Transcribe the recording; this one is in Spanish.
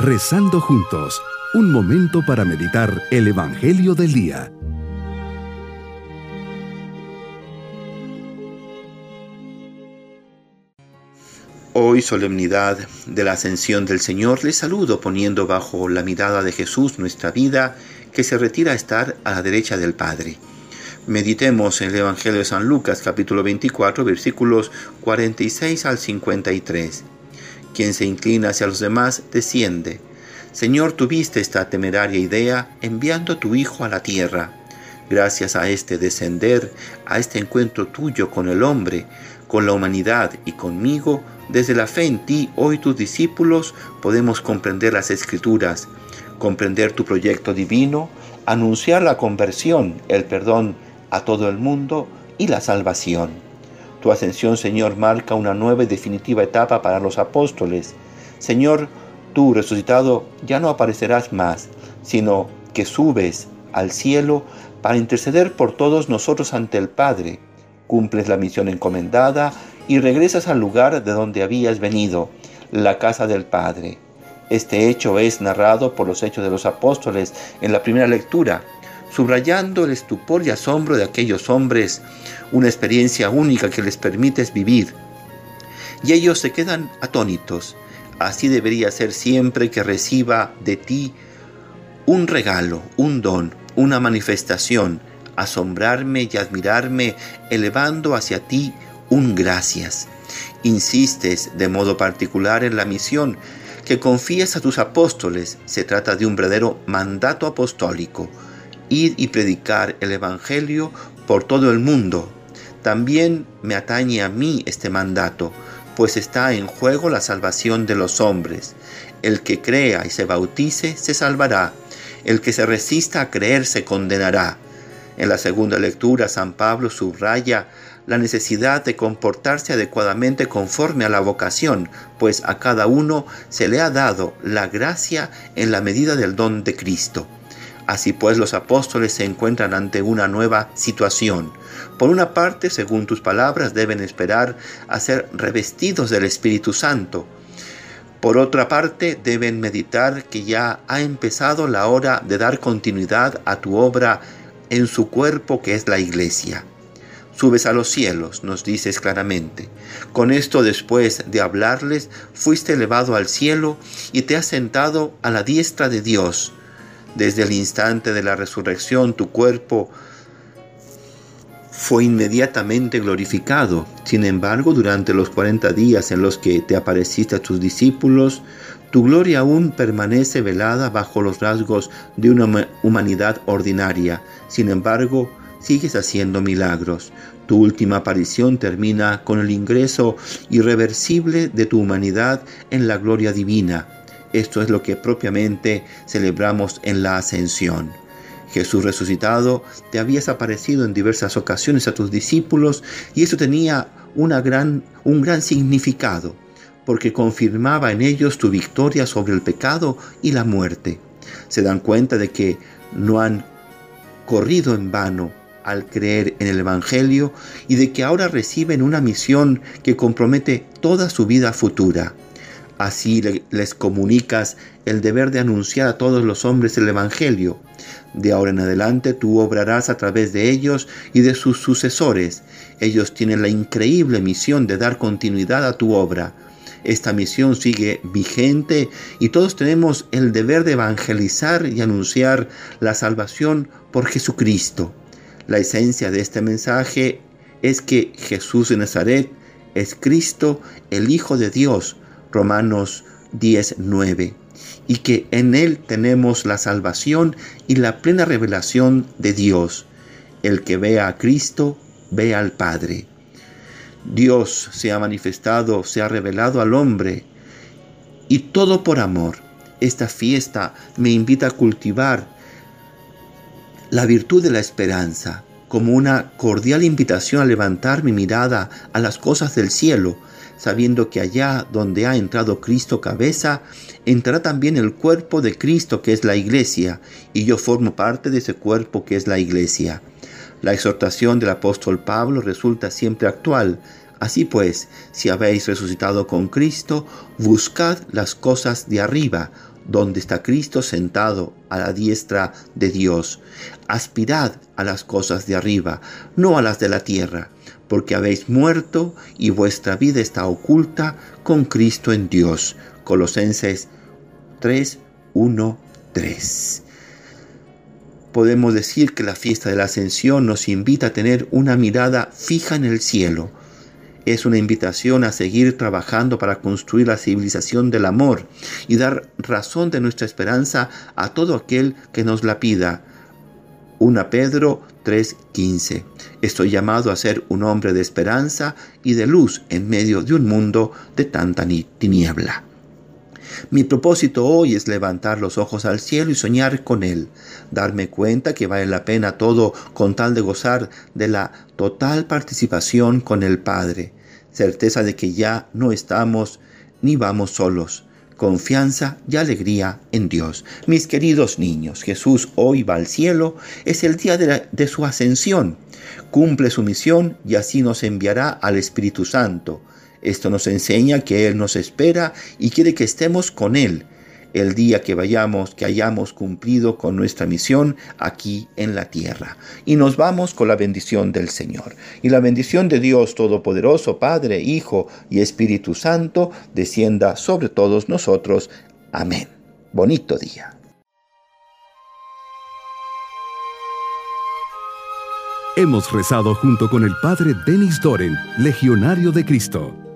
Rezando juntos, un momento para meditar el Evangelio del Día. Hoy, solemnidad de la ascensión del Señor, les saludo poniendo bajo la mirada de Jesús nuestra vida que se retira a estar a la derecha del Padre. Meditemos en el Evangelio de San Lucas capítulo 24 versículos 46 al 53. Quien se inclina hacia los demás desciende. Señor, tuviste esta temeraria idea enviando tu Hijo a la tierra. Gracias a este descender, a este encuentro tuyo con el hombre, con la humanidad y conmigo, desde la fe en ti, hoy tus discípulos podemos comprender las escrituras, comprender tu proyecto divino, anunciar la conversión, el perdón a todo el mundo y la salvación. Tu ascensión, Señor, marca una nueva y definitiva etapa para los apóstoles. Señor, tú resucitado ya no aparecerás más, sino que subes al cielo para interceder por todos nosotros ante el Padre. Cumples la misión encomendada y regresas al lugar de donde habías venido, la casa del Padre. Este hecho es narrado por los Hechos de los Apóstoles en la primera lectura subrayando el estupor y asombro de aquellos hombres, una experiencia única que les permite vivir. Y ellos se quedan atónitos. Así debería ser siempre que reciba de ti un regalo, un don, una manifestación, asombrarme y admirarme, elevando hacia ti un gracias. Insistes de modo particular en la misión que confías a tus apóstoles. Se trata de un verdadero mandato apostólico ir y predicar el Evangelio por todo el mundo. También me atañe a mí este mandato, pues está en juego la salvación de los hombres. El que crea y se bautice se salvará, el que se resista a creer se condenará. En la segunda lectura, San Pablo subraya la necesidad de comportarse adecuadamente conforme a la vocación, pues a cada uno se le ha dado la gracia en la medida del don de Cristo. Así pues los apóstoles se encuentran ante una nueva situación. Por una parte, según tus palabras, deben esperar a ser revestidos del Espíritu Santo. Por otra parte, deben meditar que ya ha empezado la hora de dar continuidad a tu obra en su cuerpo que es la iglesia. Subes a los cielos, nos dices claramente. Con esto después de hablarles, fuiste elevado al cielo y te has sentado a la diestra de Dios desde el instante de la resurrección tu cuerpo fue inmediatamente glorificado. Sin embargo, durante los 40 días en los que te apareciste a tus discípulos, tu gloria aún permanece velada bajo los rasgos de una humanidad ordinaria. Sin embargo, sigues haciendo milagros. Tu última aparición termina con el ingreso irreversible de tu humanidad en la gloria divina. Esto es lo que propiamente celebramos en la ascensión. Jesús resucitado, te habías aparecido en diversas ocasiones a tus discípulos y eso tenía una gran, un gran significado, porque confirmaba en ellos tu victoria sobre el pecado y la muerte. Se dan cuenta de que no han corrido en vano al creer en el Evangelio y de que ahora reciben una misión que compromete toda su vida futura. Así les comunicas el deber de anunciar a todos los hombres el Evangelio. De ahora en adelante tú obrarás a través de ellos y de sus sucesores. Ellos tienen la increíble misión de dar continuidad a tu obra. Esta misión sigue vigente y todos tenemos el deber de evangelizar y anunciar la salvación por Jesucristo. La esencia de este mensaje es que Jesús de Nazaret es Cristo, el Hijo de Dios, Romanos 19 y que en Él tenemos la salvación y la plena revelación de Dios. El que vea a Cristo, ve al Padre. Dios se ha manifestado, se ha revelado al hombre, y todo por amor. Esta fiesta me invita a cultivar la virtud de la esperanza como una cordial invitación a levantar mi mirada a las cosas del cielo, sabiendo que allá donde ha entrado Cristo cabeza, entrará también el cuerpo de Cristo que es la iglesia, y yo formo parte de ese cuerpo que es la iglesia. La exhortación del apóstol Pablo resulta siempre actual. Así pues, si habéis resucitado con Cristo, buscad las cosas de arriba, donde está Cristo sentado a la diestra de Dios. Aspirad a las cosas de arriba, no a las de la tierra, porque habéis muerto y vuestra vida está oculta con Cristo en Dios. Colosenses 3, 1, 3 podemos decir que la fiesta de la ascensión nos invita a tener una mirada fija en el cielo. Es una invitación a seguir trabajando para construir la civilización del amor y dar razón de nuestra esperanza a todo aquel que nos la pida. 1 Pedro 3:15. Estoy llamado a ser un hombre de esperanza y de luz en medio de un mundo de tanta tiniebla. Mi propósito hoy es levantar los ojos al cielo y soñar con Él, darme cuenta que vale la pena todo con tal de gozar de la total participación con el Padre, certeza de que ya no estamos ni vamos solos, confianza y alegría en Dios. Mis queridos niños, Jesús hoy va al cielo, es el día de, su ascensión. Cumple su misión y así nos enviará al Espíritu Santo. Esto nos enseña que Él nos espera y quiere que estemos con Él el día que vayamos, que hayamos cumplido con nuestra misión aquí en la tierra. Y nos vamos con la bendición del Señor. Y la bendición de Dios Todopoderoso, Padre, Hijo y Espíritu Santo, descienda sobre todos nosotros. Amén. Bonito día. Hemos rezado junto con el Padre Denis Doren, Legionario de Cristo.